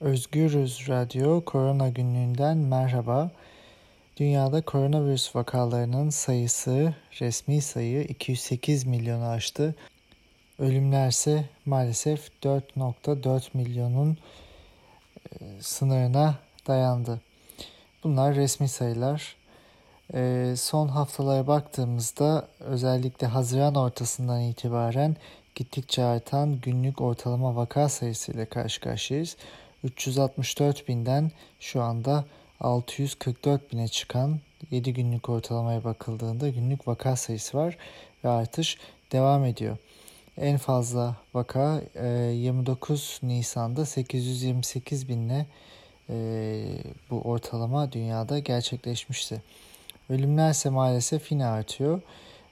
Özgürüz Radyo Korona Günlüğü'nden merhaba. Dünyada koronavirüs vakalarının sayısı, resmi sayı 208 milyonu aştı. Ölümler ise maalesef 4.4 milyonun sınırına dayandı. Bunlar resmi sayılar. Son haftalara baktığımızda özellikle Haziran ortasından itibaren gittikçe artan günlük ortalama vaka sayısı ile karşı karşıyayız. 364 binden şu anda 644 bine çıkan 7 günlük ortalamaya bakıldığında günlük vaka sayısı var ve artış devam ediyor. En fazla vaka 29 e, Nisan'da 828 binle e, bu ortalama dünyada gerçekleşmişti. Ölümler ise maalesef yine artıyor.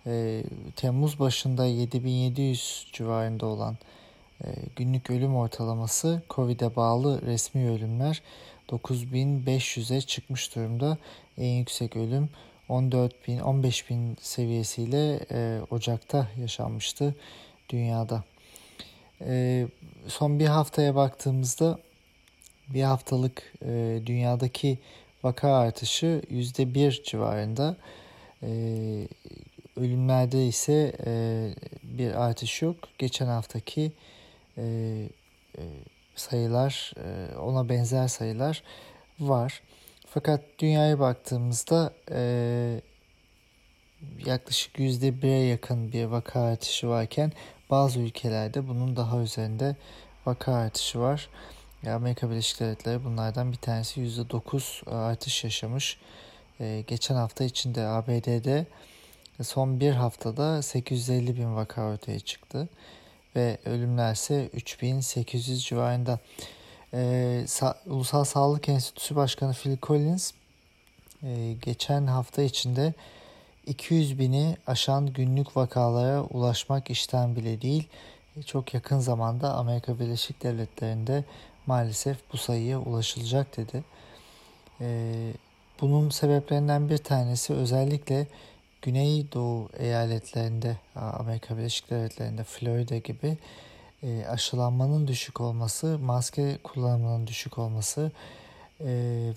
E, Temmuz başında 7700 civarında olan günlük ölüm ortalaması Covid'e bağlı resmi ölümler 9500'e çıkmış durumda. En yüksek ölüm 14 bin 15 bin seviyesiyle e, Ocak'ta yaşanmıştı dünyada. E, son bir haftaya baktığımızda bir haftalık e, dünyadaki vaka artışı %1 civarında. E, ölümlerde ise e, bir artış yok. Geçen haftaki e, e, sayılar, e, ona benzer sayılar var. Fakat dünyaya baktığımızda e, yaklaşık yüzde bire yakın bir vaka artışı varken bazı ülkelerde bunun daha üzerinde vaka artışı var. Amerika Birleşik Devletleri bunlardan bir tanesi yüzde dokuz artış yaşamış. E, geçen hafta içinde ABD'de son bir haftada 850 bin vaka ortaya çıktı ve ölümler ise 3800 civarında. Ee, Sa- Ulusal Sağlık Enstitüsü Başkanı Phil Collins e, geçen hafta içinde 200 bini aşan günlük vakalara ulaşmak işten bile değil. E, çok yakın zamanda Amerika Birleşik Devletleri'nde maalesef bu sayıya ulaşılacak dedi. E, bunun sebeplerinden bir tanesi özellikle Güneydoğu eyaletlerinde, Amerika Birleşik Devletleri'nde, Florida gibi e, aşılanmanın düşük olması, maske kullanımının düşük olması e,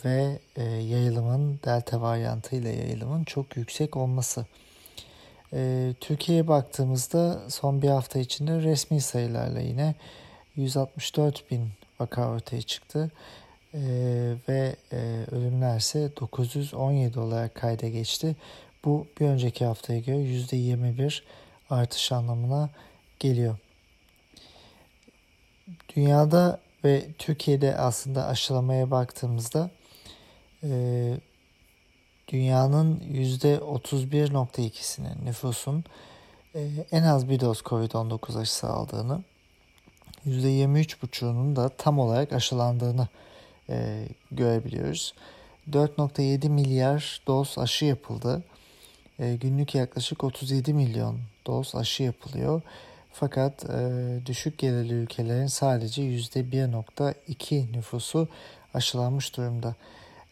ve e, yayılımın delta varyantı ile yayılımın çok yüksek olması. Türkiye'ye baktığımızda son bir hafta içinde resmi sayılarla yine 164 bin vaka ortaya çıktı. Ee, ve e, ölümler ise 917 olarak kayda geçti. Bu bir önceki haftaya göre %21 artış anlamına geliyor. Dünyada ve Türkiye'de aslında aşılamaya baktığımızda e, dünyanın %31.2'sinin nüfusun e, en az bir doz COVID-19 aşısı aldığını, %23.5'unun da tam olarak aşılandığını e, görebiliyoruz. 4.7 milyar doz aşı yapıldı. E, günlük yaklaşık 37 milyon doz aşı yapılıyor. Fakat e, düşük gelirli ülkelerin sadece %1.2 nüfusu aşılanmış durumda.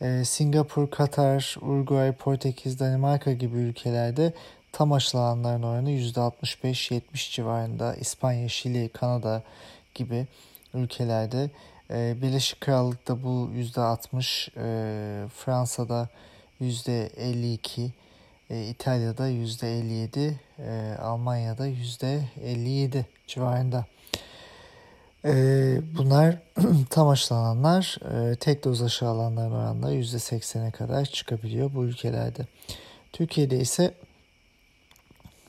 E, Singapur, Katar, Uruguay, Portekiz, Danimarka gibi ülkelerde tam aşılananların oranı %65-70 civarında. İspanya, Şili, Kanada gibi ülkelerde. E, Birleşik Krallık'ta bu %60, e, Fransa'da %52, e, İtalya'da %57, e, Almanya'da %57 civarında. E, bunlar tam aşılananlar, e, tek doz aşı alanların oranla %80'e kadar çıkabiliyor bu ülkelerde. Türkiye'de ise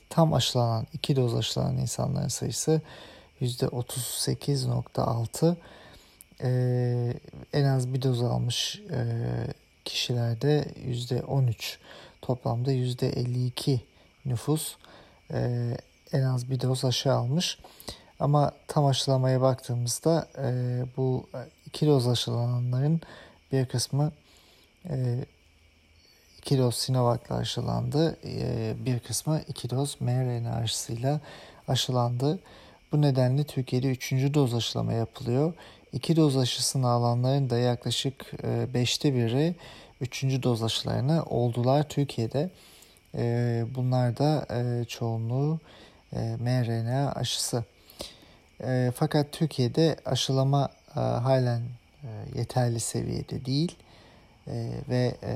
tam aşılanan, iki doz aşılanan insanların sayısı %38.6. Ee, en az bir doz almış e, kişilerde %13 Toplamda %52 nüfus e, en az bir doz aşı almış. Ama tam aşılamaya baktığımızda e, bu iki doz aşılananların bir kısmı e, iki doz Sinovac'la aşılandı. E, bir kısmı iki doz mRNA aşısıyla aşılandı. Bu nedenle Türkiye'de üçüncü doz aşılama yapılıyor. İki doz aşısını alanların da yaklaşık e, beşte biri üçüncü doz aşılarını oldular Türkiye'de. E, bunlar da e, çoğunluğu e, mRNA aşısı. E, fakat Türkiye'de aşılama e, halen e, yeterli seviyede değil e, ve e,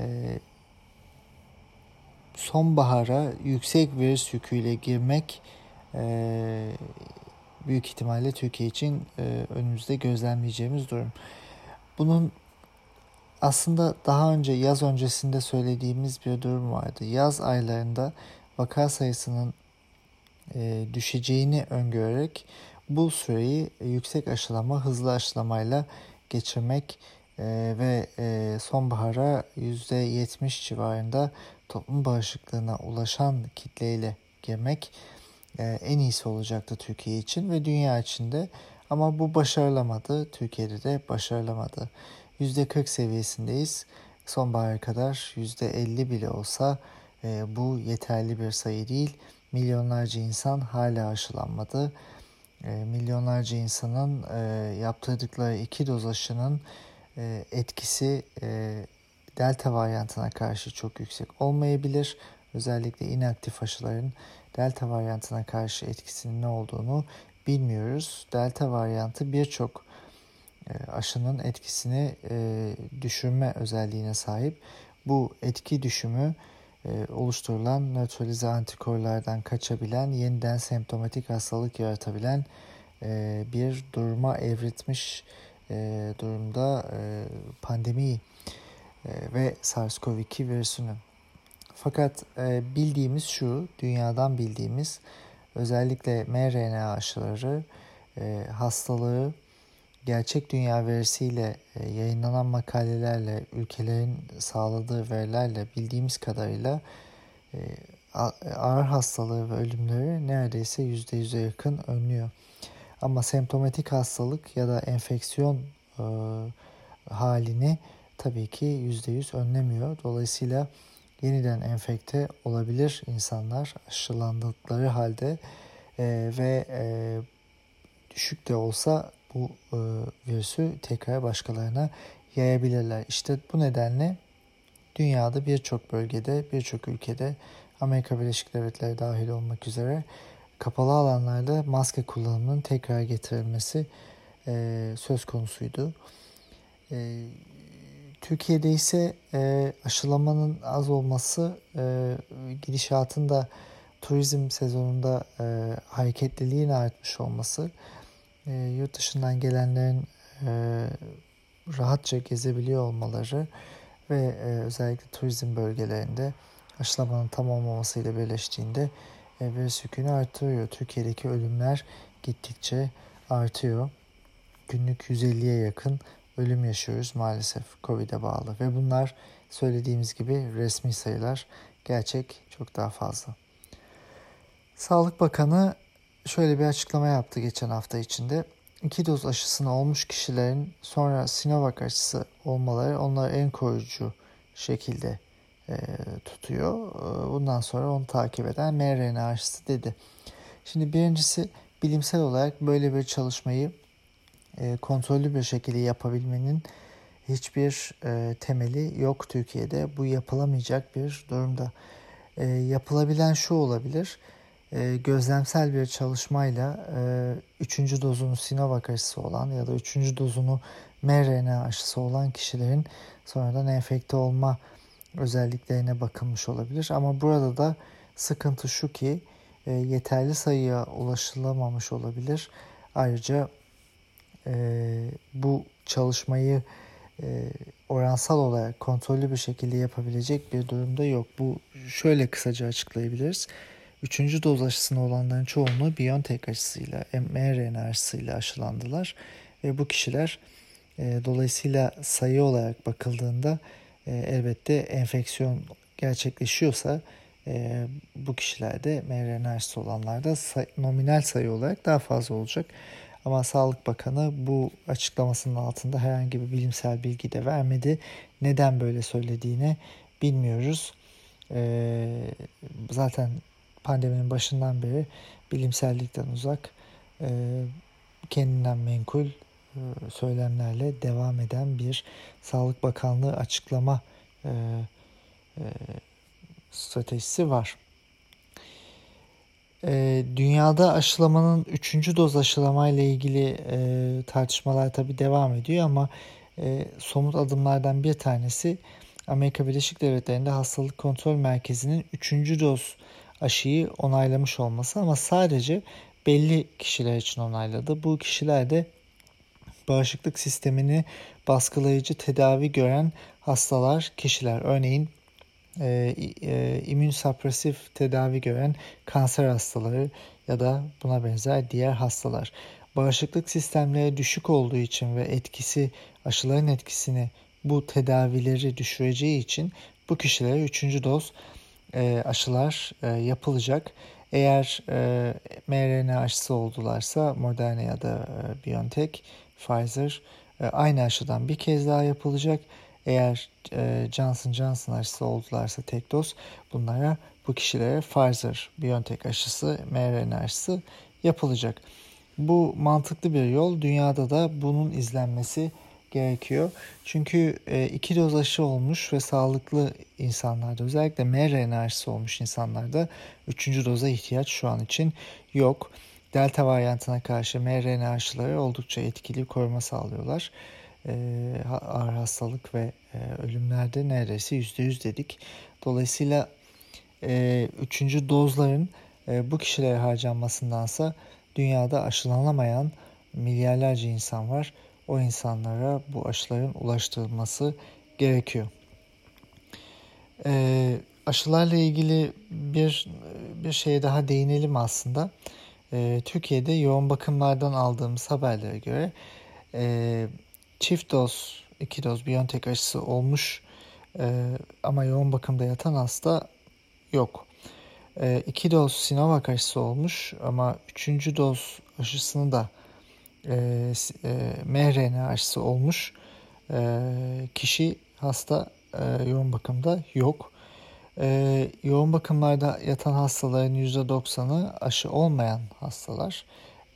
sonbahara yüksek virüs yüküyle girmek e, büyük ihtimalle Türkiye için e, önümüzde gözlemleyeceğimiz durum. Bunun aslında daha önce yaz öncesinde söylediğimiz bir durum vardı. Yaz aylarında vaka sayısının e, düşeceğini öngörerek bu süreyi yüksek aşılama, hızlı aşılamayla geçirmek e, ve e, sonbahara %70 civarında toplum bağışıklığına ulaşan kitleyle girmek e, en iyisi olacaktı Türkiye için ve dünya için de. Ama bu başarılamadı. Türkiye'de de başarılamadı. %40 seviyesindeyiz. Sonbahara kadar %50 bile olsa e, bu yeterli bir sayı değil. Milyonlarca insan hala aşılanmadı. E, milyonlarca insanın e, yaptırdıkları iki doz aşının e, etkisi e, delta varyantına karşı çok yüksek olmayabilir. Özellikle inaktif aşıların delta varyantına karşı etkisinin ne olduğunu bilmiyoruz. Delta varyantı birçok aşının etkisini e, düşürme özelliğine sahip. Bu etki düşümü e, oluşturulan nötralize antikorlardan kaçabilen, yeniden semptomatik hastalık yaratabilen bir duruma evritmiş durumda pandemi ve SARS-CoV-2 virüsünü. Fakat bildiğimiz şu, dünyadan bildiğimiz özellikle mRNA aşıları hastalığı gerçek dünya verisiyle e, yayınlanan makalelerle, ülkelerin sağladığı verilerle bildiğimiz kadarıyla e, ağır hastalığı ve ölümleri neredeyse %100'e yakın önlüyor. Ama semptomatik hastalık ya da enfeksiyon e, halini tabii ki %100 önlemiyor. Dolayısıyla yeniden enfekte olabilir insanlar aşılandıkları halde ve düşük de olsa bu e, virüsü tekrar başkalarına yayabilirler. İşte bu nedenle dünyada birçok bölgede, birçok ülkede Amerika Birleşik Devletleri dahil olmak üzere kapalı alanlarda maske kullanımının tekrar getirilmesi e, söz konusuydu. E, Türkiye'de ise e, aşılamanın az olması e, gidişatın da turizm sezonunda e, hareketliliğin artmış olması e, yurt dışından gelenlerin e, rahatça gezebiliyor olmaları ve e, özellikle turizm bölgelerinde aşılamanın tam olmamasıyla birleştiğinde e, virüs yükünü artırıyor. Türkiye'deki ölümler gittikçe artıyor. Günlük 150'ye yakın ölüm yaşıyoruz maalesef Covid'e bağlı ve bunlar söylediğimiz gibi resmi sayılar gerçek çok daha fazla. Sağlık Bakanı şöyle bir açıklama yaptı geçen hafta içinde. İki doz aşısını olmuş kişilerin sonra Sinovac aşısı olmaları onları en koruyucu şekilde e, tutuyor. E, bundan sonra onu takip eden mRNA aşısı dedi. Şimdi birincisi bilimsel olarak böyle bir çalışmayı e, kontrollü bir şekilde yapabilmenin hiçbir e, temeli yok Türkiye'de. Bu yapılamayacak bir durumda. E, yapılabilen şu olabilir e, gözlemsel bir çalışmayla e, üçüncü dozunu Sinovac aşısı olan ya da üçüncü dozunu mRNA aşısı olan kişilerin sonradan enfekte olma özelliklerine bakılmış olabilir. Ama burada da sıkıntı şu ki e, yeterli sayıya ulaşılamamış olabilir. Ayrıca e, bu çalışmayı oransal olarak kontrollü bir şekilde yapabilecek bir durumda yok. Bu şöyle kısaca açıklayabiliriz. Üçüncü doz aşısına olanların çoğunluğu BioNTech aşısıyla, mRNA aşısıyla aşılandılar. Ve bu kişiler e, dolayısıyla sayı olarak bakıldığında e, elbette enfeksiyon gerçekleşiyorsa e, bu kişilerde mRNA aşısı olanlarda say, nominal sayı olarak daha fazla olacak. Ama Sağlık Bakanı bu açıklamasının altında herhangi bir bilimsel bilgi de vermedi. Neden böyle söylediğini bilmiyoruz. Ee, zaten pandeminin başından beri bilimsellikten uzak, e, kendinden menkul e, söylemlerle devam eden bir Sağlık Bakanlığı açıklama e, stratejisi var. dünyada aşılamanın 3. doz aşılama ile ilgili tartışmalar tabi devam ediyor ama somut adımlardan bir tanesi Amerika Birleşik Devletleri'nde hastalık kontrol merkezinin 3. doz aşıyı onaylamış olması ama sadece belli kişiler için onayladı. Bu kişiler de bağışıklık sistemini baskılayıcı tedavi gören hastalar, kişiler. Örneğin e, e, immün sapresif tedavi gören kanser hastaları ya da buna benzer diğer hastalar. Bağışıklık sistemleri düşük olduğu için ve etkisi aşıların etkisini bu tedavileri düşüreceği için bu kişilere 3. doz e, aşılar e, yapılacak. Eğer e, mRNA aşısı oldularsa Moderna ya da e, BioNTech, Pfizer e, aynı aşıdan bir kez daha yapılacak. Eğer e, Johnson Johnson aşısı oldularsa tek doz bunlara bu kişilere Pfizer, BioNTech aşısı, mRNA aşısı yapılacak. Bu mantıklı bir yol. Dünyada da bunun izlenmesi gerekiyor. Çünkü e, iki doz aşı olmuş ve sağlıklı insanlarda özellikle mRNA aşısı olmuş insanlarda üçüncü doza ihtiyaç şu an için yok. Delta varyantına karşı mRNA aşıları oldukça etkili koruma sağlıyorlar. E, ağır hastalık ve e, ölümlerde neredeyse %100 dedik. Dolayısıyla üçüncü dozların bu kişilere harcanmasındansa dünyada aşılanamayan milyarlarca insan var o insanlara bu aşıların ulaştırılması gerekiyor. E, aşılarla ilgili bir bir şeye daha değinelim aslında. E, Türkiye'de yoğun bakımlardan aldığımız haberlere göre e, çift doz, iki doz Biontech aşısı olmuş e, ama yoğun bakımda yatan hasta yok. E, iki doz Sinovac aşısı olmuş ama üçüncü doz aşısını da e, e, mRNA aşısı olmuş e, kişi hasta e, yoğun bakımda yok. E, yoğun bakımlarda yatan hastaların %90'ı aşı olmayan hastalar.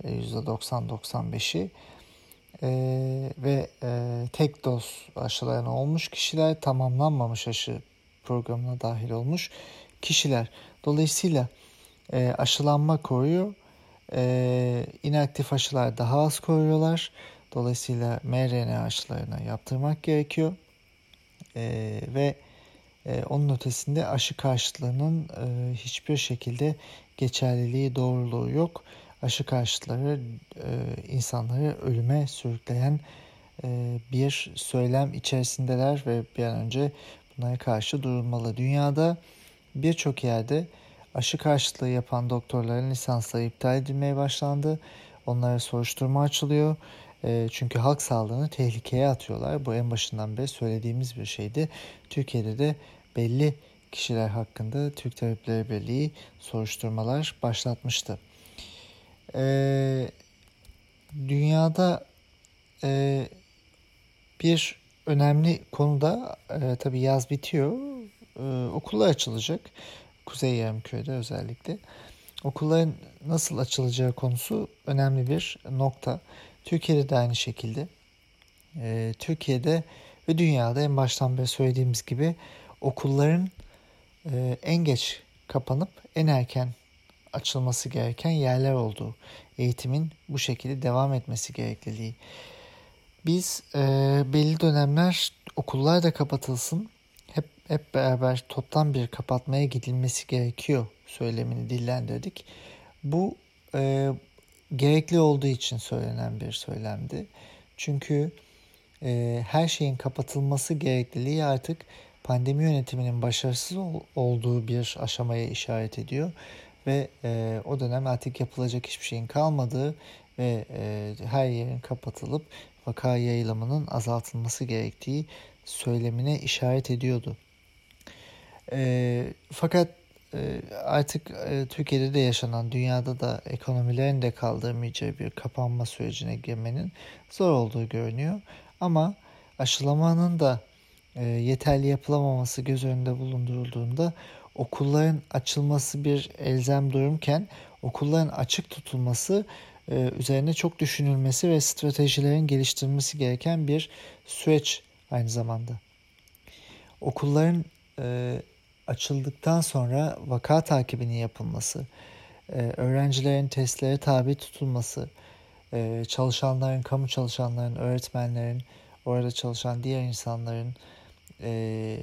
E, %90-95'i e, ve e, tek doz aşılayan olmuş kişiler tamamlanmamış aşı programına dahil olmuş kişiler. Dolayısıyla e, aşılanma koruyor e, inaktif aşılar daha az koruyorlar. Dolayısıyla mRNA aşılarına yaptırmak gerekiyor. E, ve e, onun ötesinde aşı karşıtlığının e, hiçbir şekilde geçerliliği, doğruluğu yok. Aşı karşıtları e, insanları ölüme sürükleyen e, bir söylem içerisindeler ve bir an önce bunlara karşı durulmalı. Dünyada birçok yerde aşı karşıtlığı yapan doktorların lisansları iptal edilmeye başlandı. Onlara soruşturma açılıyor. E, çünkü halk sağlığını tehlikeye atıyorlar. Bu en başından beri söylediğimiz bir şeydi. Türkiye'de de belli kişiler hakkında Türk Tabipleri Birliği soruşturmalar başlatmıştı. E, dünyada e, bir önemli konuda e, tabii yaz bitiyor. E, okullar açılacak. Kuzey Yarımköy'de özellikle. Okulların nasıl açılacağı konusu önemli bir nokta. Türkiye'de de aynı şekilde. Ee, Türkiye'de ve dünyada en baştan beri söylediğimiz gibi okulların e, en geç kapanıp en erken açılması gereken yerler olduğu, eğitimin bu şekilde devam etmesi gerekliliği. Biz e, belli dönemler okullar da kapatılsın, hep beraber toptan bir kapatmaya gidilmesi gerekiyor söylemini dillendirdik. Bu e, gerekli olduğu için söylenen bir söylemdi. Çünkü e, her şeyin kapatılması gerekliliği artık pandemi yönetiminin başarısız ol, olduğu bir aşamaya işaret ediyor ve e, o dönem artık yapılacak hiçbir şeyin kalmadığı ve e, her yerin kapatılıp vaka yayılımının azaltılması gerektiği söylemine işaret ediyordu. E, fakat e, artık e, Türkiye'de de yaşanan, dünyada da ekonomilerin de kaldırmayacağı bir kapanma sürecine girmenin zor olduğu görünüyor. Ama aşılamanın da e, yeterli yapılamaması göz önünde bulundurulduğunda okulların açılması bir elzem durumken okulların açık tutulması e, üzerine çok düşünülmesi ve stratejilerin geliştirilmesi gereken bir süreç aynı zamanda. Okulların e, açıldıktan sonra vaka takibinin yapılması, e, öğrencilerin testlere tabi tutulması, e, çalışanların, kamu çalışanların, öğretmenlerin orada çalışan diğer insanların e,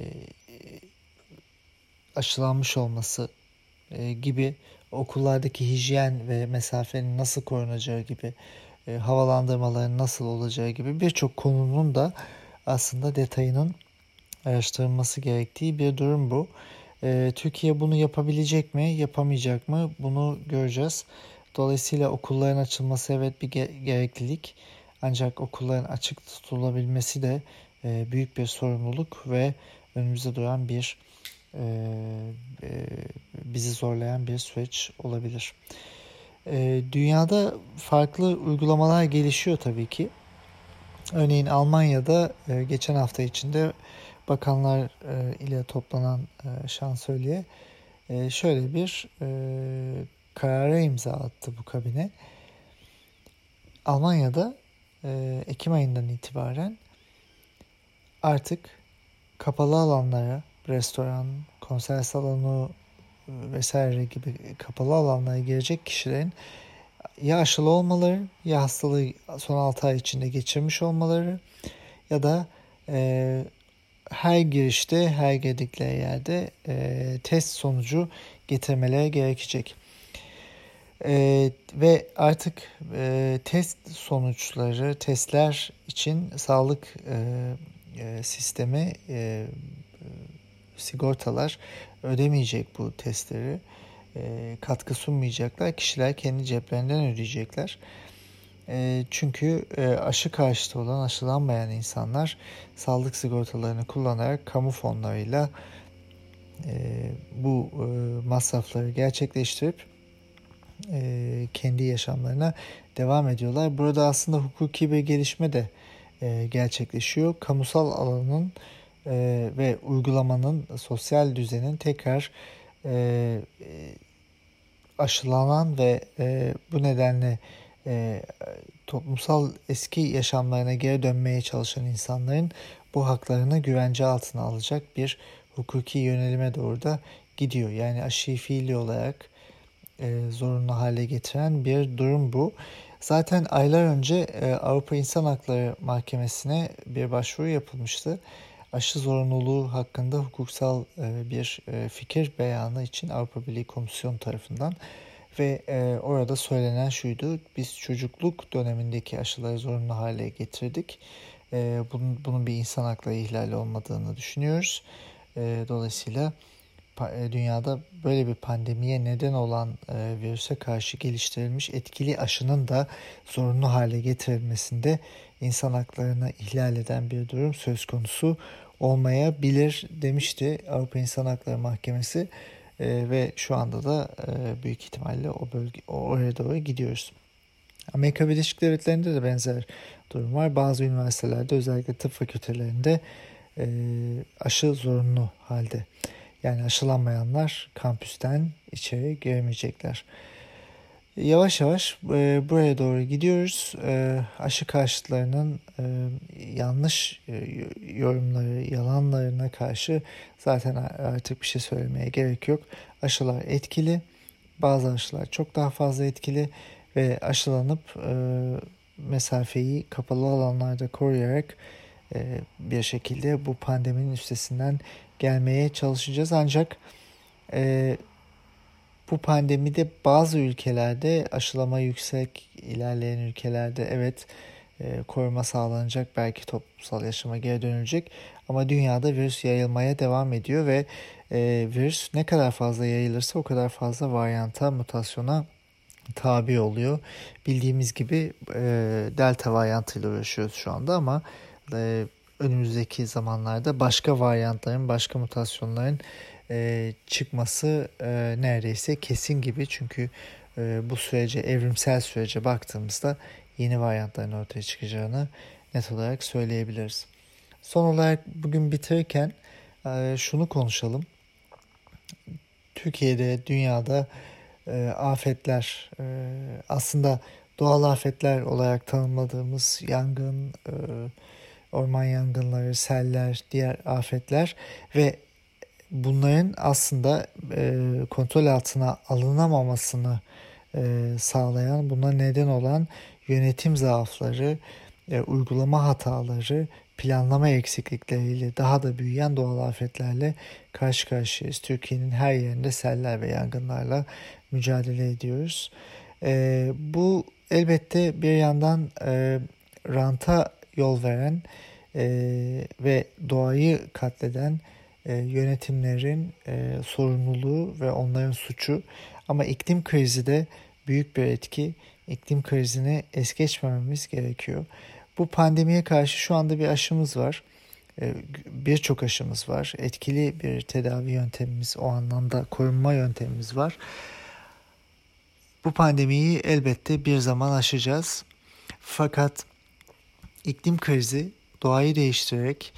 aşılanmış olması gibi okullardaki hijyen ve mesafenin nasıl korunacağı gibi havalandırmaların nasıl olacağı gibi birçok konunun da aslında detayının araştırılması gerektiği bir durum bu. E, Türkiye bunu yapabilecek mi, yapamayacak mı? Bunu göreceğiz. Dolayısıyla okulların açılması evet bir gereklilik. Ancak okulların açık tutulabilmesi de e, büyük bir sorumluluk ve önümüzde duran bir e, e, bizi zorlayan bir süreç olabilir. E, dünyada farklı uygulamalar gelişiyor tabii ki. Örneğin Almanya'da e, geçen hafta içinde bakanlar e, ile toplanan e, şansölye e, şöyle bir karara imza attı bu kabine. Almanya'da Ekim ayından itibaren artık kapalı alanlara, restoran, konser salonu vesaire gibi kapalı alanlara girecek kişilerin ya aşılı olmaları ya hastalığı son 6 ay içinde geçirmiş olmaları ya da e, her girişte her girdikleri yerde e, test sonucu getirmeleri gerekecek. E, ve artık e, test sonuçları, testler için sağlık e, e, sistemi, e, sigortalar ödemeyecek bu testleri. E, katkı sunmayacaklar. Kişiler kendi ceplerinden ödeyecekler. E, çünkü e, aşı karşıtı olan aşılanmayan insanlar sağlık sigortalarını kullanarak kamu fonlarıyla e, bu e, masrafları gerçekleştirip e, kendi yaşamlarına devam ediyorlar. Burada aslında hukuki bir gelişme de e, gerçekleşiyor. Kamusal alanın e, ve uygulamanın, sosyal düzenin tekrar e, aşılanan ve e, bu nedenle e, toplumsal eski yaşamlarına geri dönmeye çalışan insanların bu haklarını güvence altına alacak bir hukuki yönelime doğru da gidiyor. Yani aşıyı fiili olarak e, zorunlu hale getiren bir durum bu. Zaten aylar önce e, Avrupa İnsan Hakları Mahkemesi'ne bir başvuru yapılmıştı. Aşı zorunluluğu hakkında hukuksal e, bir e, fikir beyanı için Avrupa Birliği Komisyonu tarafından ve e, orada söylenen şuydu. Biz çocukluk dönemindeki aşıları zorunlu hale getirdik. E, bunun, bunun bir insan hakları ihlali olmadığını düşünüyoruz. E, dolayısıyla e, dünyada böyle bir pandemiye neden olan e, virüse karşı geliştirilmiş etkili aşının da zorunlu hale getirilmesinde insan haklarını ihlal eden bir durum söz konusu olmayabilir demişti Avrupa İnsan Hakları Mahkemesi e, ve şu anda da e, büyük ihtimalle o bölge oraya doğru gidiyoruz. Amerika Birleşik Devletleri'nde de benzer durum var. Bazı üniversitelerde özellikle tıp fakültelerinde e, aşı zorunlu halde. Yani aşılanmayanlar kampüsten içeri giremeyecekler. Yavaş yavaş e, buraya doğru gidiyoruz. E, aşı karşıtlarının e, yanlış e, yorumları, yalanlarına karşı zaten artık bir şey söylemeye gerek yok. Aşılar etkili. Bazı aşılar çok daha fazla etkili ve aşılanıp e, mesafeyi kapalı alanlarda koruyarak e, bir şekilde bu pandeminin üstesinden gelmeye çalışacağız. Ancak e, bu pandemide bazı ülkelerde aşılama yüksek ilerleyen ülkelerde evet e, koruma sağlanacak belki toplumsal yaşama geri dönülecek ama dünyada virüs yayılmaya devam ediyor ve e, virüs ne kadar fazla yayılırsa o kadar fazla varyanta mutasyona tabi oluyor. Bildiğimiz gibi e, delta varyantıyla uğraşıyoruz şu anda ama önümüzdeki zamanlarda başka varyantların, başka mutasyonların e, çıkması e, neredeyse kesin gibi. Çünkü e, bu sürece, evrimsel sürece baktığımızda yeni varyantların ortaya çıkacağını net olarak söyleyebiliriz. Son olarak bugün bitirirken e, şunu konuşalım. Türkiye'de, dünyada e, afetler, e, aslında doğal afetler olarak tanımladığımız yangın, e, orman yangınları, seller, diğer afetler ve bunların aslında e, kontrol altına alınamamasını e, sağlayan, buna neden olan yönetim zaafları, e, uygulama hataları, planlama eksiklikleriyle daha da büyüyen doğal afetlerle karşı karşıyayız. Türkiye'nin her yerinde seller ve yangınlarla mücadele ediyoruz. E, bu elbette bir yandan e, ranta yol veren e, ve doğayı katleden e, yönetimlerin e, sorumluluğu ve onların suçu. Ama iklim krizi de büyük bir etki. İklim krizini es geçmememiz gerekiyor. Bu pandemiye karşı şu anda bir aşımız var. E, birçok aşımız var. Etkili bir tedavi yöntemimiz, o anlamda korunma yöntemimiz var. Bu pandemiyi elbette bir zaman aşacağız. Fakat iklim krizi doğayı değiştirerek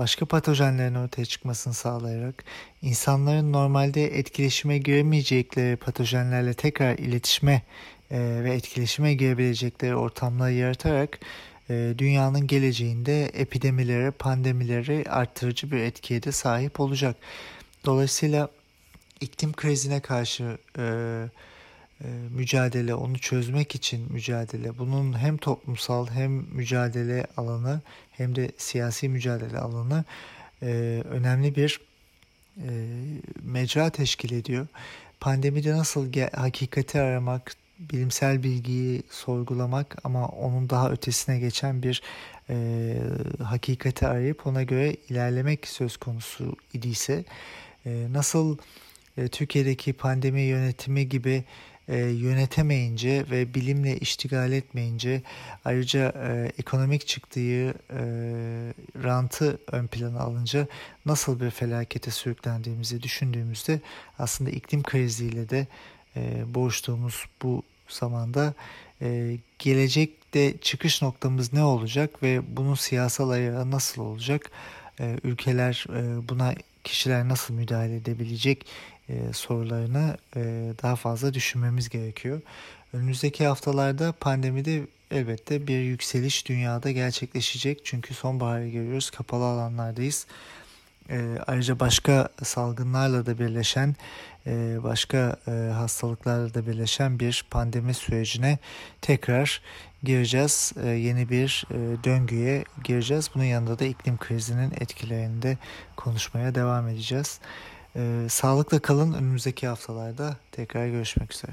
başka patojenlerin ortaya çıkmasını sağlayarak insanların normalde etkileşime giremeyecekleri patojenlerle tekrar iletişime e, ve etkileşime girebilecekleri ortamları yaratarak e, dünyanın geleceğinde epidemileri, pandemileri arttırıcı bir etkiye de sahip olacak. Dolayısıyla iklim krizine karşı e, mücadele, onu çözmek için mücadele, bunun hem toplumsal hem mücadele alanı hem de siyasi mücadele alanı e, önemli bir e, mecra teşkil ediyor. Pandemide nasıl hakikati aramak, bilimsel bilgiyi sorgulamak ama onun daha ötesine geçen bir e, hakikati arayıp ona göre ilerlemek söz konusu idiyse e, nasıl e, Türkiye'deki pandemi yönetimi gibi e, yönetemeyince ve bilimle iştigal etmeyince ayrıca e, ekonomik çıktığı e, rantı ön plana alınca nasıl bir felakete sürüklendiğimizi düşündüğümüzde aslında iklim kriziyle de e, boğuştuğumuz bu zamanda e, gelecekte çıkış noktamız ne olacak ve bunun siyasal ayağı nasıl olacak? E, ülkeler e, buna kişiler nasıl müdahale edebilecek e, sorularını e, daha fazla düşünmemiz gerekiyor. Önümüzdeki haftalarda pandemide elbette bir yükseliş dünyada gerçekleşecek. Çünkü sonbaharı görüyoruz, kapalı alanlardayız. E, ayrıca başka salgınlarla da birleşen, e, başka e, hastalıklarla da birleşen bir pandemi sürecine tekrar gireceğiz. E, yeni bir e, döngüye gireceğiz. Bunun yanında da iklim krizinin etkilerini de konuşmaya devam edeceğiz. Ee, sağlıkla kalın. Önümüzdeki haftalarda tekrar görüşmek üzere.